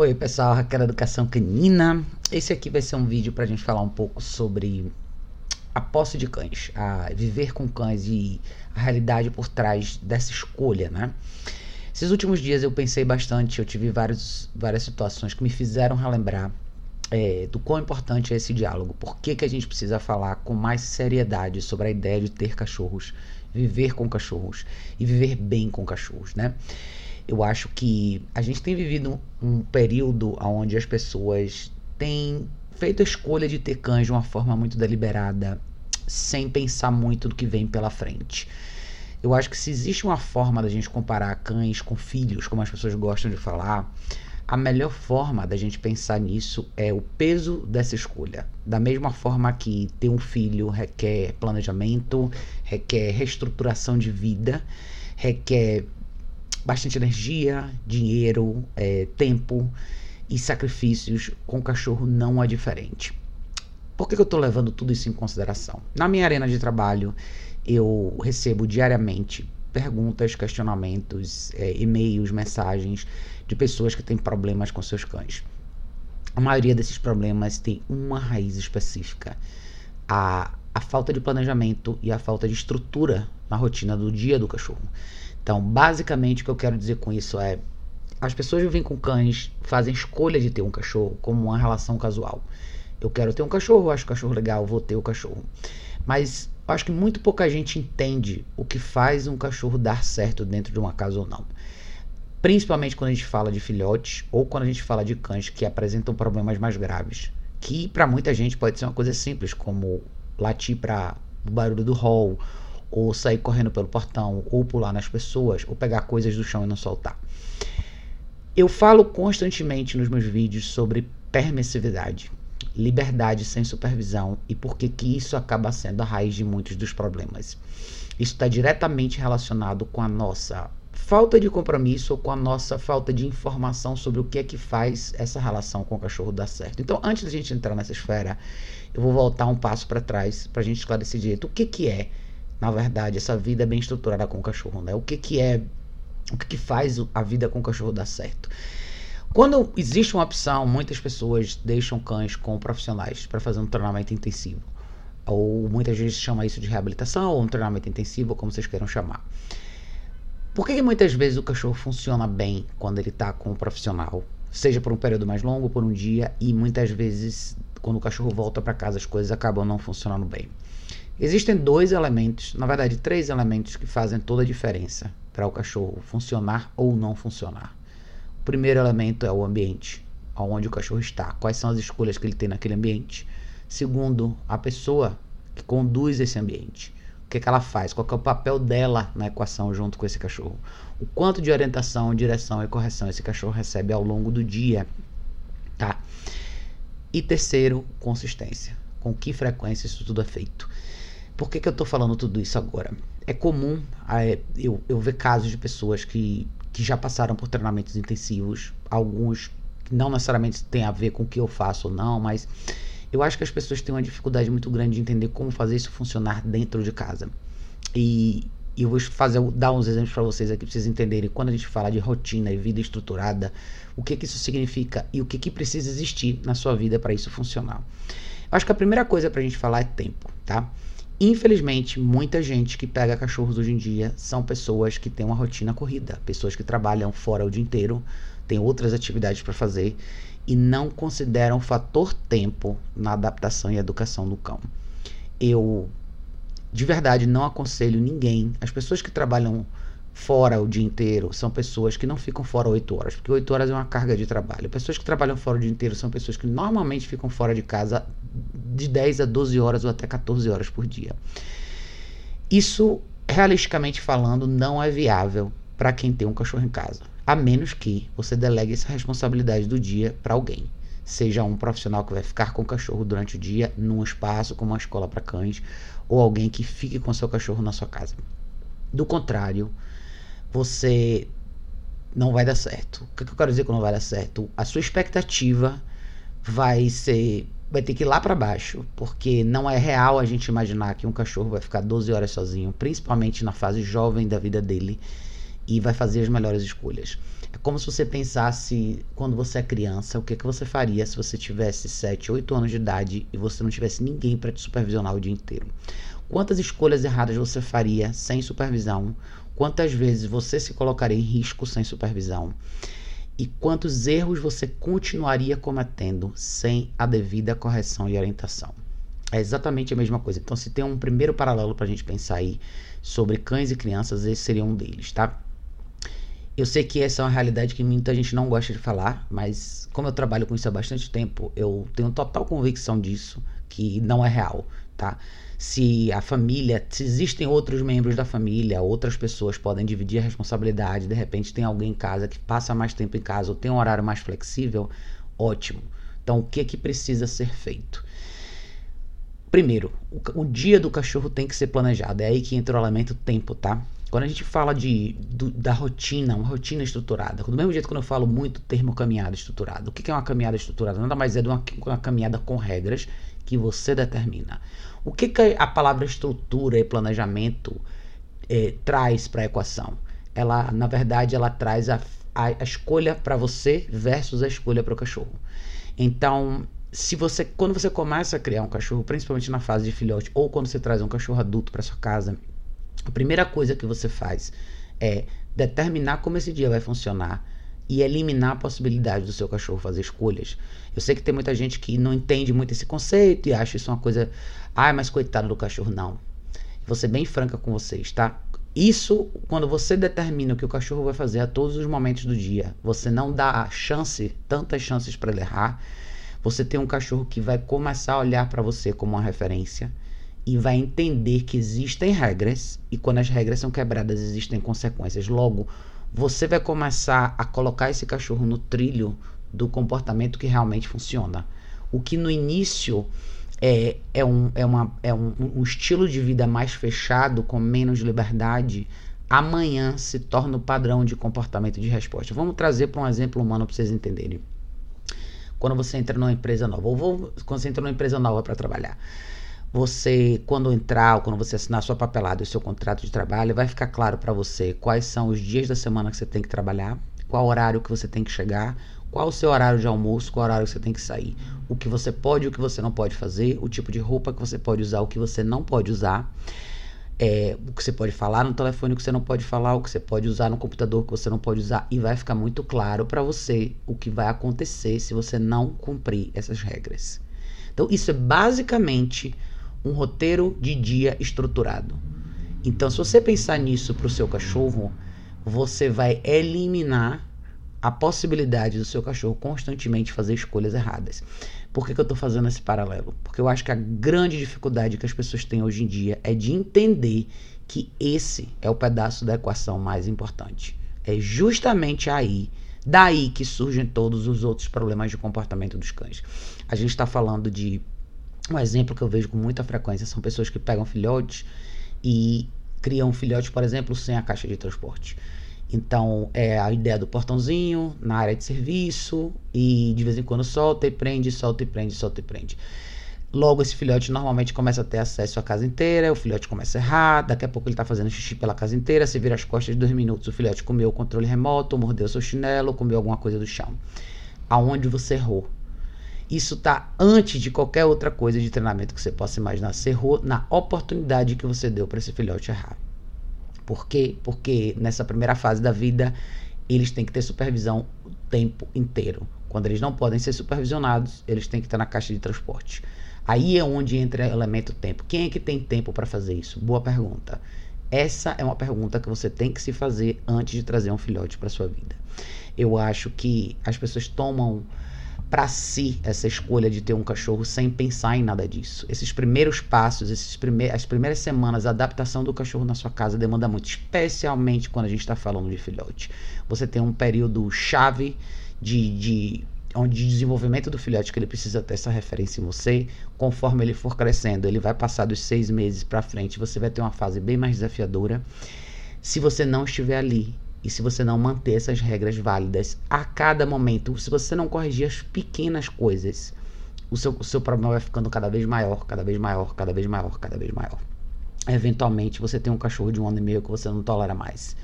Oi pessoal, Raquel Educação Canina. Esse aqui vai ser um vídeo para a gente falar um pouco sobre a posse de cães, a viver com cães e a realidade por trás dessa escolha, né? Esses últimos dias eu pensei bastante, eu tive vários, várias situações que me fizeram relembrar é, do quão importante é esse diálogo. Por que, que a gente precisa falar com mais seriedade sobre a ideia de ter cachorros, viver com cachorros e viver bem com cachorros, né? Eu acho que a gente tem vivido um período onde as pessoas têm feito a escolha de ter cães de uma forma muito deliberada, sem pensar muito do que vem pela frente. Eu acho que se existe uma forma da gente comparar cães com filhos, como as pessoas gostam de falar, a melhor forma da gente pensar nisso é o peso dessa escolha. Da mesma forma que ter um filho requer planejamento, requer reestruturação de vida, requer bastante energia, dinheiro, é, tempo e sacrifícios, com o cachorro não é diferente. Por que, que eu estou levando tudo isso em consideração? Na minha arena de trabalho, eu recebo diariamente perguntas, questionamentos, é, e-mails, mensagens de pessoas que têm problemas com seus cães. A maioria desses problemas tem uma raiz específica: a, a falta de planejamento e a falta de estrutura na rotina do dia do cachorro. Então, basicamente, o que eu quero dizer com isso é: as pessoas vivem com cães, fazem escolha de ter um cachorro como uma relação casual. Eu quero ter um cachorro, acho o cachorro legal, vou ter o cachorro. Mas acho que muito pouca gente entende o que faz um cachorro dar certo dentro de uma casa ou não. Principalmente quando a gente fala de filhotes ou quando a gente fala de cães que apresentam problemas mais graves. Que para muita gente pode ser uma coisa simples, como latir para o barulho do hall ou sair correndo pelo portão, ou pular nas pessoas, ou pegar coisas do chão e não soltar. Eu falo constantemente nos meus vídeos sobre permissividade, liberdade sem supervisão e por que que isso acaba sendo a raiz de muitos dos problemas. Isso está diretamente relacionado com a nossa falta de compromisso ou com a nossa falta de informação sobre o que é que faz essa relação com o cachorro dar certo. Então, antes da gente entrar nessa esfera, eu vou voltar um passo para trás para a gente esclarecer direito o que, que é na verdade, essa vida é bem estruturada com o cachorro, né? O que que é, o que que faz a vida com o cachorro dar certo? Quando existe uma opção, muitas pessoas deixam cães com profissionais para fazer um treinamento intensivo. Ou muitas vezes chama isso de reabilitação ou um treinamento intensivo, como vocês queiram chamar. Por que, que muitas vezes o cachorro funciona bem quando ele está com um profissional? Seja por um período mais longo, por um dia, e muitas vezes, quando o cachorro volta para casa, as coisas acabam não funcionando bem. Existem dois elementos, na verdade, três elementos que fazem toda a diferença para o cachorro funcionar ou não funcionar. O primeiro elemento é o ambiente, onde o cachorro está, quais são as escolhas que ele tem naquele ambiente. Segundo, a pessoa que conduz esse ambiente. O que, é que ela faz? Qual é o papel dela na equação junto com esse cachorro? O quanto de orientação, direção e correção esse cachorro recebe ao longo do dia, tá? E terceiro, consistência. Com que frequência isso tudo é feito? Por que, que eu estou falando tudo isso agora? É comum é, eu, eu ver casos de pessoas que, que já passaram por treinamentos intensivos, alguns não necessariamente tem a ver com o que eu faço ou não, mas eu acho que as pessoas têm uma dificuldade muito grande de entender como fazer isso funcionar dentro de casa. E, e eu vou fazer, dar uns exemplos para vocês aqui para vocês entenderem quando a gente fala de rotina e vida estruturada, o que que isso significa e o que que precisa existir na sua vida para isso funcionar. Eu acho que a primeira coisa para a gente falar é tempo, tá? Infelizmente, muita gente que pega cachorros hoje em dia são pessoas que têm uma rotina corrida, pessoas que trabalham fora o dia inteiro, têm outras atividades para fazer e não consideram o fator tempo na adaptação e educação do cão. Eu de verdade não aconselho ninguém, as pessoas que trabalham fora o dia inteiro são pessoas que não ficam fora 8 horas, porque 8 horas é uma carga de trabalho. Pessoas que trabalham fora o dia inteiro são pessoas que normalmente ficam fora de casa de 10 a 12 horas ou até 14 horas por dia. Isso, realisticamente falando, não é viável para quem tem um cachorro em casa, a menos que você delegue essa responsabilidade do dia para alguém. Seja um profissional que vai ficar com o cachorro durante o dia num espaço como uma escola para cães, ou alguém que fique com seu cachorro na sua casa. Do contrário, você não vai dar certo. O que eu quero dizer que não vai dar certo? A sua expectativa vai ser vai ter que ir lá para baixo, porque não é real a gente imaginar que um cachorro vai ficar 12 horas sozinho, principalmente na fase jovem da vida dele. e vai fazer as melhores escolhas. É como se você pensasse quando você é criança, o que, que você faria se você tivesse 7, 8 anos de idade e você não tivesse ninguém para te supervisionar o dia inteiro. Quantas escolhas erradas você faria sem supervisão? Quantas vezes você se colocaria em risco sem supervisão? E quantos erros você continuaria cometendo sem a devida correção e orientação? É exatamente a mesma coisa. Então, se tem um primeiro paralelo para a gente pensar aí sobre cães e crianças, esse seria um deles, tá? Eu sei que essa é uma realidade que muita gente não gosta de falar, mas como eu trabalho com isso há bastante tempo, eu tenho total convicção disso, que não é real, tá? Se a família, se existem outros membros da família, outras pessoas podem dividir a responsabilidade, de repente tem alguém em casa que passa mais tempo em casa ou tem um horário mais flexível, ótimo. Então, o que é que precisa ser feito? Primeiro, o, o dia do cachorro tem que ser planejado. É aí que entra o elemento tempo, tá? Quando a gente fala de, do, da rotina, uma rotina estruturada, do mesmo jeito quando eu falo muito termo caminhada estruturada, o que é uma caminhada estruturada? Nada mais é de uma, uma caminhada com regras que você determina. O que, que a palavra estrutura e planejamento é, traz para a equação? Ela, na verdade, ela traz a, a, a escolha para você versus a escolha para o cachorro. Então, se você, quando você começa a criar um cachorro, principalmente na fase de filhote, ou quando você traz um cachorro adulto para sua casa, a primeira coisa que você faz é determinar como esse dia vai funcionar e eliminar a possibilidade do seu cachorro fazer escolhas. Eu sei que tem muita gente que não entende muito esse conceito e acha isso uma coisa, ai, mas coitado do cachorro. Não. Vou ser bem franca com vocês, tá? Isso, quando você determina o que o cachorro vai fazer a todos os momentos do dia, você não dá chance, tantas chances para ele errar. Você tem um cachorro que vai começar a olhar para você como uma referência e vai entender que existem regras e quando as regras são quebradas existem consequências. Logo, você vai começar a colocar esse cachorro no trilho do comportamento que realmente funciona. O que no início é, é, um, é, uma, é um, um estilo de vida mais fechado, com menos liberdade, amanhã se torna o padrão de comportamento de resposta. Vamos trazer para um exemplo humano para vocês entenderem. Quando você entra numa empresa nova, ou vou, quando você entra numa empresa nova para trabalhar, você, quando entrar, ou quando você assinar sua papelada e seu contrato de trabalho, vai ficar claro para você quais são os dias da semana que você tem que trabalhar, qual horário que você tem que chegar, qual o seu horário de almoço, qual horário que você tem que sair, o que você pode e o que você não pode fazer, o tipo de roupa que você pode usar, o que você não pode usar, é, o que você pode falar no telefone, o que você não pode falar, o que você pode usar no computador, o que você não pode usar, e vai ficar muito claro para você o que vai acontecer se você não cumprir essas regras. Então, isso é basicamente um roteiro de dia estruturado. Então, se você pensar nisso para o seu cachorro, você vai eliminar a possibilidade do seu cachorro constantemente fazer escolhas erradas. Por que, que eu estou fazendo esse paralelo? Porque eu acho que a grande dificuldade que as pessoas têm hoje em dia é de entender que esse é o pedaço da equação mais importante. É justamente aí, daí que surgem todos os outros problemas de comportamento dos cães. A gente está falando de um exemplo que eu vejo com muita frequência são pessoas que pegam filhotes e criam um filhote, por exemplo, sem a caixa de transporte. Então, é a ideia do portãozinho na área de serviço e de vez em quando solta e prende, solta e prende, solta e prende. Logo, esse filhote normalmente começa a ter acesso à casa inteira, o filhote começa a errar, daqui a pouco ele está fazendo xixi pela casa inteira, você vira as costas de dois minutos, o filhote comeu o controle remoto, mordeu seu chinelo, comeu alguma coisa do chão. Aonde você errou? Isso está antes de qualquer outra coisa de treinamento que você possa imaginar. Você errou na oportunidade que você deu para esse filhote errar. Por quê? Porque nessa primeira fase da vida, eles têm que ter supervisão o tempo inteiro. Quando eles não podem ser supervisionados, eles têm que estar na caixa de transporte. Aí é onde entra o elemento tempo. Quem é que tem tempo para fazer isso? Boa pergunta. Essa é uma pergunta que você tem que se fazer antes de trazer um filhote para sua vida. Eu acho que as pessoas tomam para si essa escolha de ter um cachorro sem pensar em nada disso. Esses primeiros passos, esses prime as primeiras semanas, a adaptação do cachorro na sua casa demanda muito, especialmente quando a gente está falando de filhote. Você tem um período chave de, de onde de desenvolvimento do filhote que ele precisa ter essa referência em você. Conforme ele for crescendo, ele vai passar dos seis meses para frente, você vai ter uma fase bem mais desafiadora. Se você não estiver ali e se você não manter essas regras válidas a cada momento, se você não corrigir as pequenas coisas, o seu, o seu problema vai ficando cada vez maior, cada vez maior, cada vez maior, cada vez maior. Eventualmente você tem um cachorro de um ano e meio que você não tolera mais.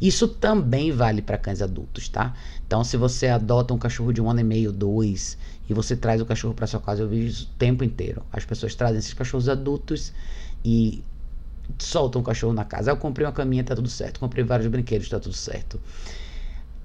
Isso também vale para cães adultos, tá? Então, se você adota um cachorro de um ano e meio, dois, e você traz o cachorro para sua casa, eu vejo isso o tempo inteiro. As pessoas trazem esses cachorros adultos e soltam o cachorro na casa. Eu comprei uma caminha, tá tudo certo. Comprei vários brinquedos, tá tudo certo.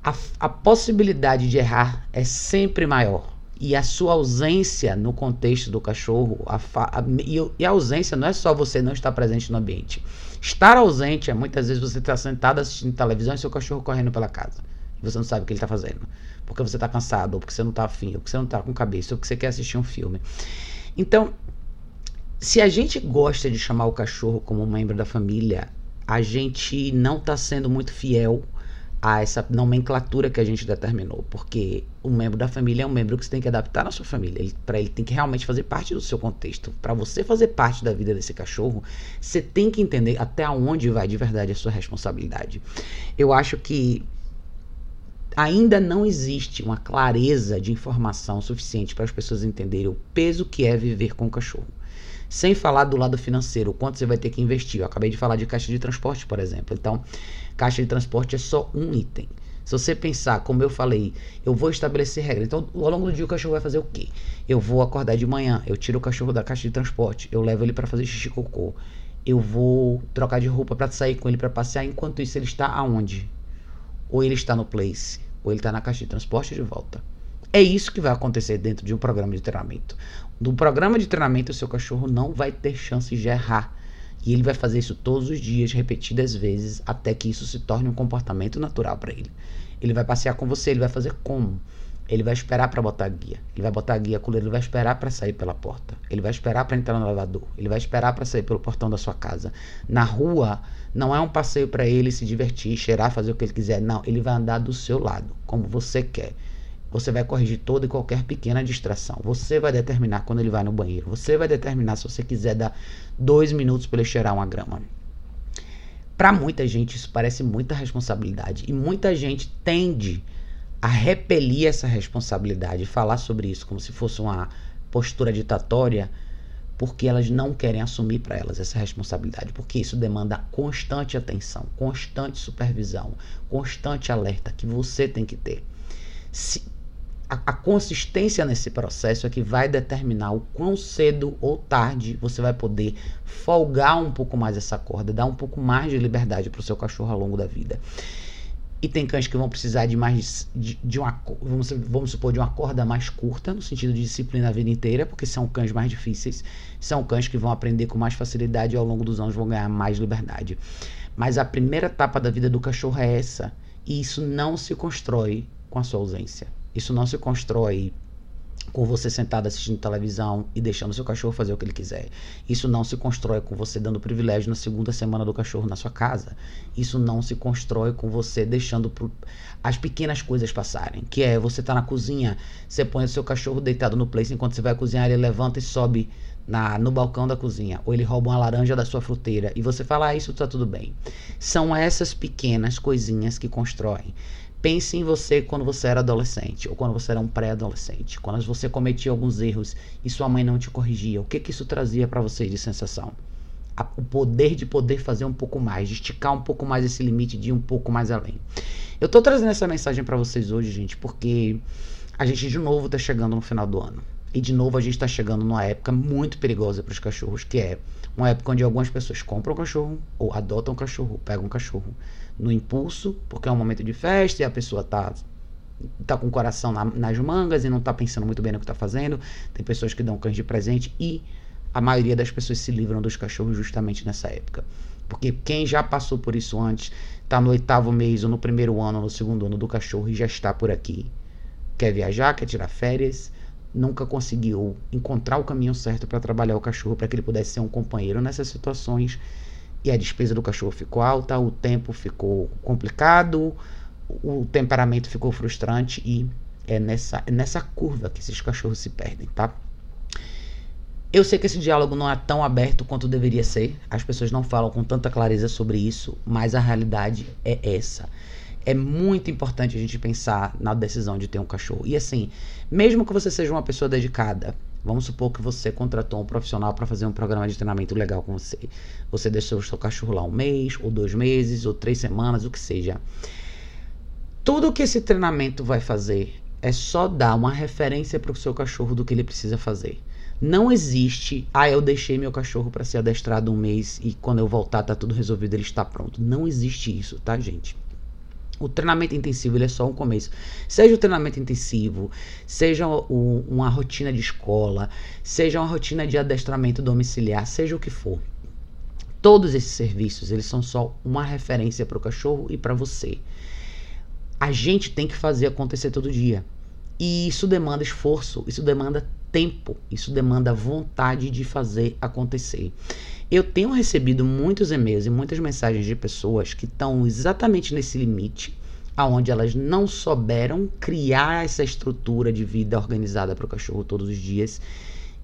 A, a possibilidade de errar é sempre maior e a sua ausência no contexto do cachorro, a, a, e, e, a ausência não é só você não estar presente no ambiente. Estar ausente é muitas vezes você estar sentado assistindo televisão e seu cachorro correndo pela casa. E você não sabe o que ele está fazendo. Porque você está cansado, ou porque você não está afim, ou porque você não está com cabeça, ou porque você quer assistir um filme. Então, se a gente gosta de chamar o cachorro como um membro da família, a gente não está sendo muito fiel a essa nomenclatura que a gente determinou, porque um membro da família é um membro que você tem que adaptar na sua família, para ele tem que realmente fazer parte do seu contexto. Para você fazer parte da vida desse cachorro, você tem que entender até onde vai de verdade a sua responsabilidade. Eu acho que ainda não existe uma clareza de informação suficiente para as pessoas entenderem o peso que é viver com o cachorro. Sem falar do lado financeiro, quanto você vai ter que investir. Eu acabei de falar de caixa de transporte, por exemplo. Então, caixa de transporte é só um item. Se você pensar, como eu falei, eu vou estabelecer regras. Então, ao longo do dia, o cachorro vai fazer o quê? Eu vou acordar de manhã, eu tiro o cachorro da caixa de transporte, eu levo ele para fazer xixi cocô. Eu vou trocar de roupa para sair com ele para passear. Enquanto isso, ele está aonde? Ou ele está no place, ou ele está na caixa de transporte de volta. É isso que vai acontecer dentro de um programa de treinamento. No programa de treinamento, o seu cachorro não vai ter chance de errar. E ele vai fazer isso todos os dias, repetidas vezes, até que isso se torne um comportamento natural para ele. Ele vai passear com você, ele vai fazer como? Ele vai esperar para botar a guia. Ele vai botar a guia com ele, ele vai esperar para sair pela porta. Ele vai esperar para entrar no elevador. Ele vai esperar para sair pelo portão da sua casa. Na rua, não é um passeio para ele se divertir, cheirar, fazer o que ele quiser. Não, ele vai andar do seu lado, como você quer. Você vai corrigir toda e qualquer pequena distração. Você vai determinar quando ele vai no banheiro. Você vai determinar se você quiser dar dois minutos para ele cheirar uma grama. Para muita gente isso parece muita responsabilidade e muita gente tende a repelir essa responsabilidade falar sobre isso como se fosse uma postura ditatória, porque elas não querem assumir para elas essa responsabilidade, porque isso demanda constante atenção, constante supervisão, constante alerta que você tem que ter. Se, a, a, consistência nesse processo é que vai determinar o quão cedo ou tarde você vai poder folgar um pouco mais essa corda, dar um pouco mais de liberdade para o seu cachorro ao longo da vida. E tem cães que vão precisar de mais de, de uma vamos, vamos supor de uma corda mais curta, no sentido de disciplina a vida inteira, porque são cães mais difíceis, são cães que vão aprender com mais facilidade e ao longo dos anos vão ganhar mais liberdade. Mas a primeira etapa da vida do cachorro é essa, e isso não se constrói com a sua ausência. Isso não se constrói com você sentado assistindo televisão e deixando seu cachorro fazer o que ele quiser. Isso não se constrói com você dando privilégio na segunda semana do cachorro na sua casa. Isso não se constrói com você deixando pro... as pequenas coisas passarem. Que é você tá na cozinha, você põe o seu cachorro deitado no place enquanto você vai cozinhar, ele levanta e sobe na, no balcão da cozinha, ou ele rouba uma laranja da sua fruteira e você fala, ah, isso tá tudo bem. São essas pequenas coisinhas que constroem. Pense em você quando você era adolescente ou quando você era um pré-adolescente, quando você cometia alguns erros e sua mãe não te corrigia. O que que isso trazia para você de sensação? A, o poder de poder fazer um pouco mais, de esticar um pouco mais esse limite, de ir um pouco mais além. Eu tô trazendo essa mensagem para vocês hoje, gente, porque a gente de novo tá chegando no final do ano. E de novo a gente está chegando numa época muito perigosa para os cachorros, que é uma época onde algumas pessoas compram um cachorro, ou adotam um cachorro, pegam um cachorro no impulso, porque é um momento de festa e a pessoa tá tá com o coração na, nas mangas e não tá pensando muito bem no que tá fazendo. Tem pessoas que dão cães de presente e a maioria das pessoas se livram dos cachorros justamente nessa época. Porque quem já passou por isso antes, tá no oitavo mês ou no primeiro ano ou no segundo ano do cachorro e já está por aqui. Quer viajar, quer tirar férias, nunca conseguiu encontrar o caminho certo para trabalhar o cachorro para que ele pudesse ser um companheiro nessas situações e a despesa do cachorro ficou alta, o tempo ficou complicado, o temperamento ficou frustrante e é nessa, é nessa curva que esses cachorros se perdem, tá? Eu sei que esse diálogo não é tão aberto quanto deveria ser, as pessoas não falam com tanta clareza sobre isso, mas a realidade é essa. é muito importante a gente pensar na decisão de ter um cachorro. E assim, mesmo que você seja uma pessoa dedicada, vamos supor que você contratou um profissional para fazer um programa de treinamento legal com você. Você deixou o seu cachorro lá um mês, ou dois meses, ou três semanas, o que seja. Tudo que esse treinamento vai fazer é só dar uma referência para o seu cachorro do que ele precisa fazer. Não existe, ah, eu deixei meu cachorro para ser adestrado um mês e quando eu voltar tá tudo resolvido, ele está pronto. Não existe isso, tá, gente? O treinamento intensivo ele é só um começo. Seja o treinamento intensivo, seja o, uma rotina de escola, seja uma rotina de adestramento domiciliar, seja o que for. Todos esses serviços eles são só uma referência para o cachorro e para você. A gente tem que fazer acontecer todo dia. E isso demanda esforço, isso demanda tempo, isso demanda vontade de fazer acontecer. Eu tenho recebido muitos e-mails e muitas mensagens de pessoas que estão exatamente nesse limite, aonde elas não souberam criar essa estrutura de vida organizada para o cachorro todos os dias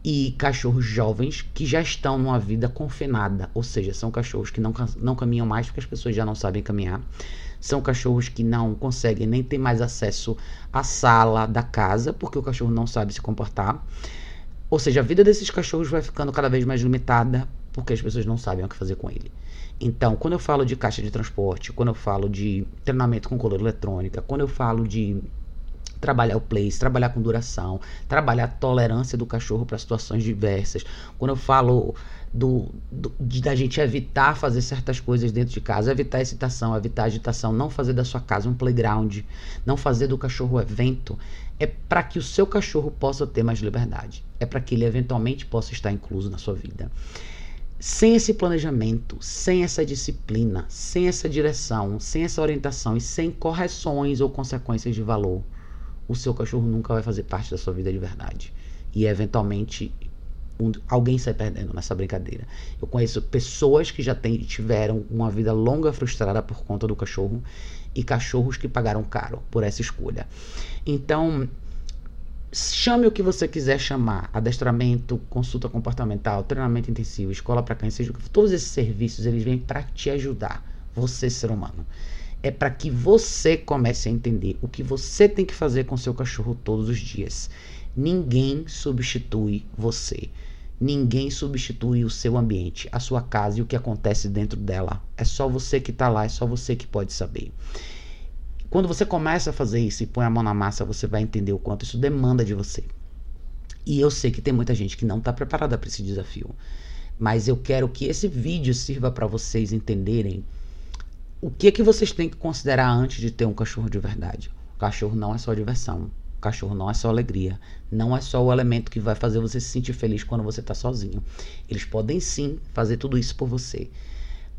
e cachorros jovens que já estão numa vida confinada, ou seja, são cachorros que não, não caminham mais porque as pessoas já não sabem caminhar. São cachorros que não conseguem nem ter mais acesso à sala da casa porque o cachorro não sabe se comportar. Ou seja, a vida desses cachorros vai ficando cada vez mais limitada porque as pessoas não sabem o que fazer com ele. Então, quando eu falo de caixa de transporte, quando eu falo de treinamento com color eletrônica, quando eu falo de trabalhar o place, trabalhar com duração, trabalhar a tolerância do cachorro para situações diversas. Quando eu falo do, do, de da gente evitar fazer certas coisas dentro de casa, evitar excitação, evitar agitação, não fazer da sua casa um playground, não fazer do cachorro evento, é para que o seu cachorro possa ter mais liberdade. É para que ele eventualmente possa estar incluso na sua vida. Sem esse planejamento, sem essa disciplina, sem essa direção, sem essa orientação e sem correções ou consequências de valor, o seu cachorro nunca vai fazer parte da sua vida de verdade. E eventualmente um, alguém sai perdendo nessa brincadeira. Eu conheço pessoas que já tem, tiveram uma vida longa frustrada por conta do cachorro e cachorros que pagaram caro por essa escolha. Então, chame o que você quiser chamar: adestramento, consulta comportamental, treinamento intensivo, escola para cães, seja todos esses serviços eles vêm para te ajudar, você ser humano é para que você comece a entender o que você tem que fazer com seu cachorro todos os dias. Ninguém substitui você. Ninguém substitui o seu ambiente, a sua casa e o que acontece dentro dela. É só você que está lá, é só você que pode saber. Quando você começa a fazer isso e põe a mão na massa, você vai entender o quanto isso demanda de você. E eu sei que tem muita gente que não está preparada para esse desafio. Mas eu quero que esse vídeo sirva para vocês entenderem o que que vocês têm que considerar antes de ter um cachorro de verdade? O cachorro não é só diversão. O cachorro não é só alegria. Não é só o elemento que vai fazer você se sentir feliz quando você está sozinho. Eles podem sim fazer tudo isso por você.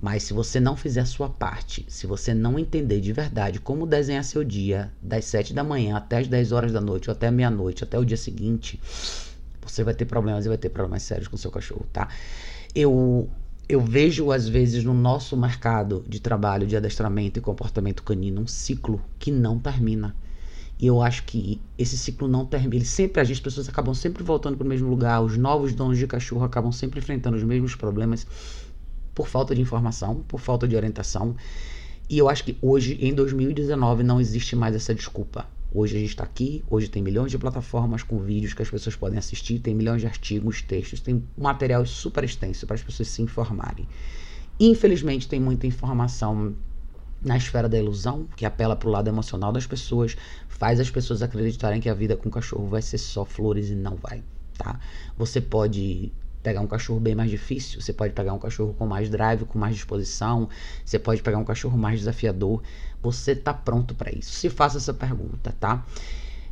Mas se você não fizer a sua parte, se você não entender de verdade como desenhar seu dia, das 7 da manhã até as 10 horas da noite, ou até meia-noite, até o dia seguinte, você vai ter problemas e vai ter problemas sérios com seu cachorro, tá? Eu eu vejo às vezes no nosso mercado de trabalho de adestramento e comportamento canino um ciclo que não termina. E eu acho que esse ciclo não termina. Ele sempre, as pessoas acabam sempre voltando para o mesmo lugar. Os novos donos de cachorro acabam sempre enfrentando os mesmos problemas por falta de informação, por falta de orientação. E eu acho que hoje, em 2019, não existe mais essa desculpa. Hoje a gente está aqui, hoje tem milhões de plataformas com vídeos que as pessoas podem assistir, tem milhões de artigos, textos, tem material super extenso para as pessoas se informarem. Infelizmente, tem muita informação na esfera da ilusão, que apela para o lado emocional das pessoas, faz as pessoas acreditarem que a vida com o cachorro vai ser só flores e não vai, tá? Você pode pegar um cachorro bem mais difícil, você pode pegar um cachorro com mais drive, com mais disposição, você pode pegar um cachorro mais desafiador. Você está pronto para isso? Se faça essa pergunta, tá?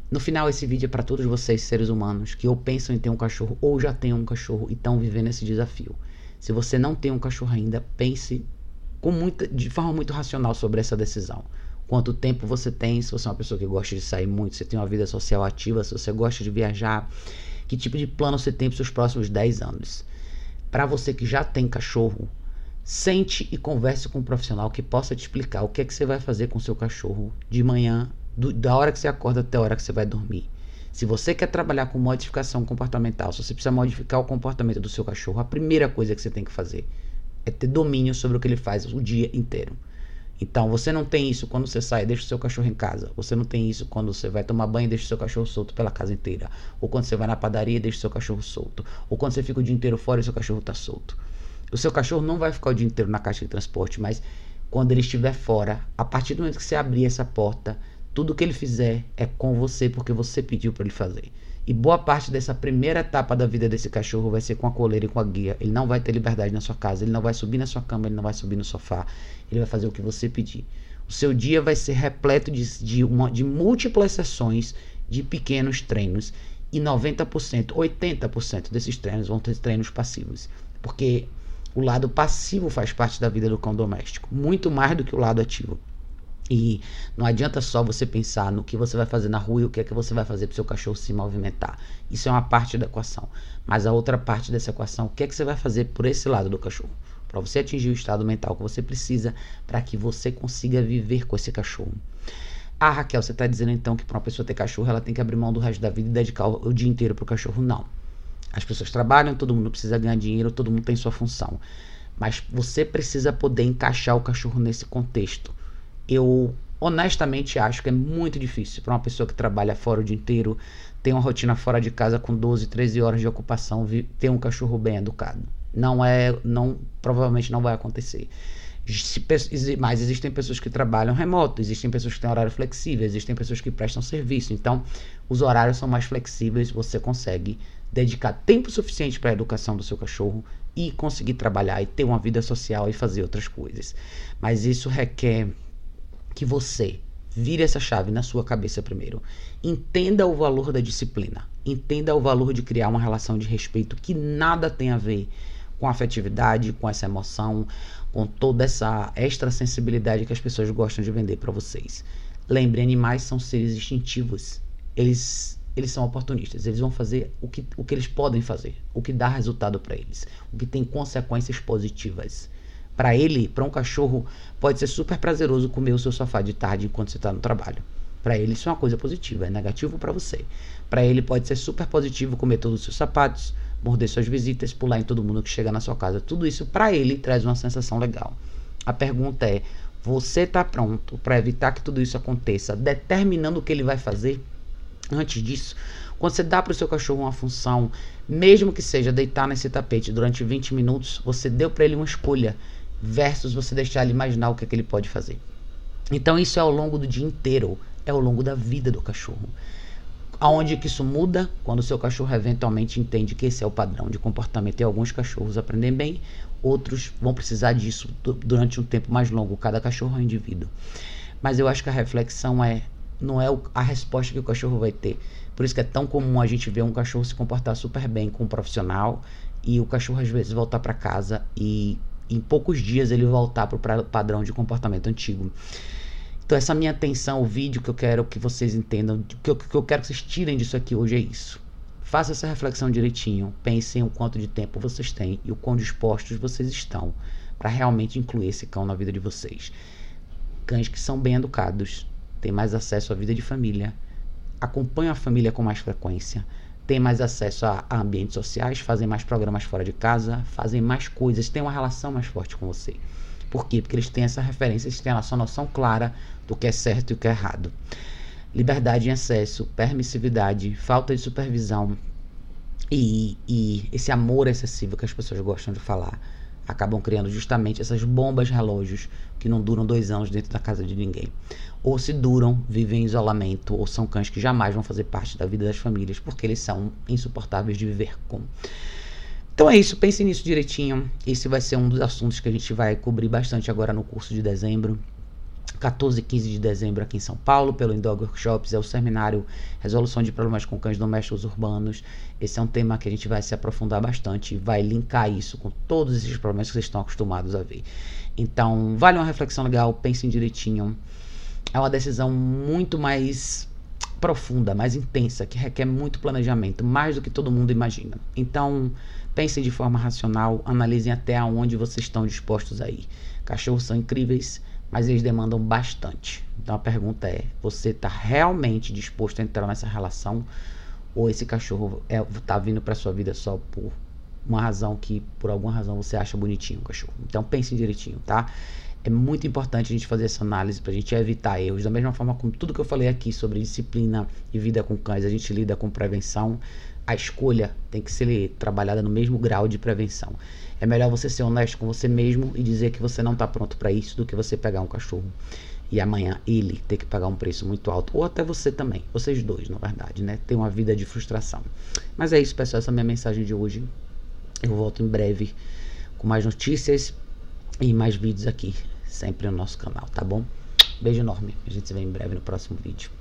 No final, esse vídeo é para todos vocês, seres humanos, que ou pensam em ter um cachorro ou já têm um cachorro e estão vivendo esse desafio. Se você não tem um cachorro ainda, pense com muita, de forma muito racional sobre essa decisão. Quanto tempo você tem, se você é uma pessoa que gosta de sair muito, você tem uma vida social ativa, se você gosta de viajar, que tipo de plano você tem para os seus próximos 10 anos. Para você que já tem cachorro, sente e converse com um profissional que possa te explicar o que é que você vai fazer com o seu cachorro de manhã, do, da hora que você acorda até a hora que você vai dormir. Se você quer trabalhar com modificação comportamental, se você precisa modificar o comportamento do seu cachorro, a primeira coisa que você tem que fazer é ter domínio sobre o que ele faz o dia inteiro. Então você não tem isso quando você sai deixa o seu cachorro em casa. Você não tem isso quando você vai tomar banho deixa o seu cachorro solto pela casa inteira. Ou quando você vai na padaria deixa o seu cachorro solto. Ou quando você fica o dia inteiro fora e o seu cachorro está solto. O seu cachorro não vai ficar o dia inteiro na caixa de transporte, mas quando ele estiver fora, a partir do momento que você abrir essa porta, tudo que ele fizer é com você porque você pediu para ele fazer. E boa parte dessa primeira etapa da vida desse cachorro vai ser com a coleira e com a guia. Ele não vai ter liberdade na sua casa, ele não vai subir na sua cama, ele não vai subir no sofá. Ele vai fazer o que você pedir. O seu dia vai ser repleto de, de, uma, de múltiplas sessões de pequenos treinos. E 90%, 80% desses treinos vão ter treinos passivos. Porque o lado passivo faz parte da vida do cão doméstico, muito mais do que o lado ativo. E não adianta só você pensar no que você vai fazer na rua e o que é que você vai fazer para o seu cachorro se movimentar. Isso é uma parte da equação. Mas a outra parte dessa equação, o que é que você vai fazer por esse lado do cachorro? Para você atingir o estado mental que você precisa para que você consiga viver com esse cachorro. Ah, Raquel, você está dizendo então que para uma pessoa ter cachorro ela tem que abrir mão do resto da vida e dedicar o dia inteiro para o cachorro? Não. As pessoas trabalham, todo mundo precisa ganhar dinheiro, todo mundo tem sua função. Mas você precisa poder encaixar o cachorro nesse contexto eu honestamente acho que é muito difícil para uma pessoa que trabalha fora o dia inteiro, tem uma rotina fora de casa com 12, 13 horas de ocupação, ter um cachorro bem educado. Não é, não, provavelmente não vai acontecer. Mas existem pessoas que trabalham remoto, existem pessoas que têm horário flexível, existem pessoas que prestam serviço. Então, os horários são mais flexíveis, você consegue dedicar tempo suficiente para a educação do seu cachorro e conseguir trabalhar e ter uma vida social e fazer outras coisas. Mas isso requer que você vire essa chave na sua cabeça primeiro. Entenda o valor da disciplina. Entenda o valor de criar uma relação de respeito que nada tem a ver com afetividade, com essa emoção, com toda essa extra sensibilidade que as pessoas gostam de vender para vocês. Lembre, animais são seres instintivos. Eles eles são oportunistas. Eles vão fazer o que, o que eles podem fazer, o que dá resultado para eles, o que tem consequências positivas. Para ele, para um cachorro, pode ser super prazeroso comer o seu sofá de tarde enquanto você está no trabalho. Para ele, isso é uma coisa positiva, é negativo para você. Para ele, pode ser super positivo comer todos os seus sapatos, morder suas visitas, pular em todo mundo que chega na sua casa. Tudo isso, para ele, traz uma sensação legal. A pergunta é: você está pronto para evitar que tudo isso aconteça, determinando o que ele vai fazer? Antes disso, quando você dá para o seu cachorro uma função, mesmo que seja deitar nesse tapete durante 20 minutos, você deu para ele uma escolha versus você deixar ele imaginar o que, é que ele pode fazer. Então isso é ao longo do dia inteiro, é ao longo da vida do cachorro. Aonde que isso muda? Quando o seu cachorro eventualmente entende que esse é o padrão de comportamento. E alguns cachorros aprendem bem, outros vão precisar disso durante um tempo mais longo. Cada cachorro é um indivíduo. Mas eu acho que a reflexão é não é a resposta que o cachorro vai ter. Por isso que é tão comum a gente ver um cachorro se comportar super bem com um profissional e o cachorro às vezes voltar para casa e em poucos dias ele voltar para o padrão de comportamento antigo. Então essa minha atenção, o vídeo que eu quero que vocês entendam, que eu, que eu quero que vocês tirem disso aqui hoje é isso. Faça essa reflexão direitinho, pensem o quanto de tempo vocês têm e o quão dispostos vocês estão para realmente incluir esse cão na vida de vocês. Cães que são bem educados, têm mais acesso à vida de família, acompanham a família com mais frequência, têm mais acesso a, a, ambientes sociais, fazem mais programas fora de casa, fazem mais coisas, têm uma relação mais forte com você. Por quê? Porque eles têm essa referência, eles têm a sua noção clara do que é certo e o que é errado. Liberdade em excesso, permissividade, falta de supervisão e, e esse amor excessivo que as pessoas gostam de falar acabam criando justamente essas bombas relógios que não duram dois anos dentro da casa de ninguém. Ou se duram, vivem em isolamento, ou são cães que jamais vão fazer parte da vida das famílias, porque eles são insuportáveis de viver com. Então é isso, pense nisso direitinho. Esse vai ser um dos assuntos que a gente vai cobrir bastante agora no curso de dezembro. 14 e 15 de dezembro aqui em São Paulo, pelo Indog Workshops, é o seminário Resolução de Problemas com Cães Domésticos Urbanos. Esse é um tema que a gente vai se aprofundar bastante vai linkar isso com todos esses problemas que vocês estão acostumados a ver. Então, vale uma reflexão legal, pensem direitinho. É uma decisão muito mais profunda, mais intensa, que requer muito planejamento, mais do que todo mundo imagina. Então, pensem de forma racional, analisem até onde vocês estão dispostos a ir. Cachorros são incríveis, mas eles demandam bastante. Então a pergunta é: você está realmente disposto a entrar nessa relação? Ou esse cachorro está é, vindo para sua vida só por uma razão que, por alguma razão, você acha bonitinho o cachorro? Então pense direitinho, tá? É muito importante a gente fazer essa análise para a gente evitar erros. Da mesma forma como tudo que eu falei aqui sobre disciplina e vida com cães, a gente lida com prevenção. A escolha tem que ser trabalhada no mesmo grau de prevenção. É melhor você ser honesto com você mesmo e dizer que você não está pronto para isso do que você pegar um cachorro e amanhã ele ter que pagar um preço muito alto, ou até você também, vocês dois, na verdade, né? Ter uma vida de frustração. Mas é isso, pessoal, essa é a minha mensagem de hoje. Eu volto em breve com mais notícias e mais vídeos aqui, sempre no nosso canal, tá bom? Beijo enorme. A gente se vê em breve no próximo vídeo.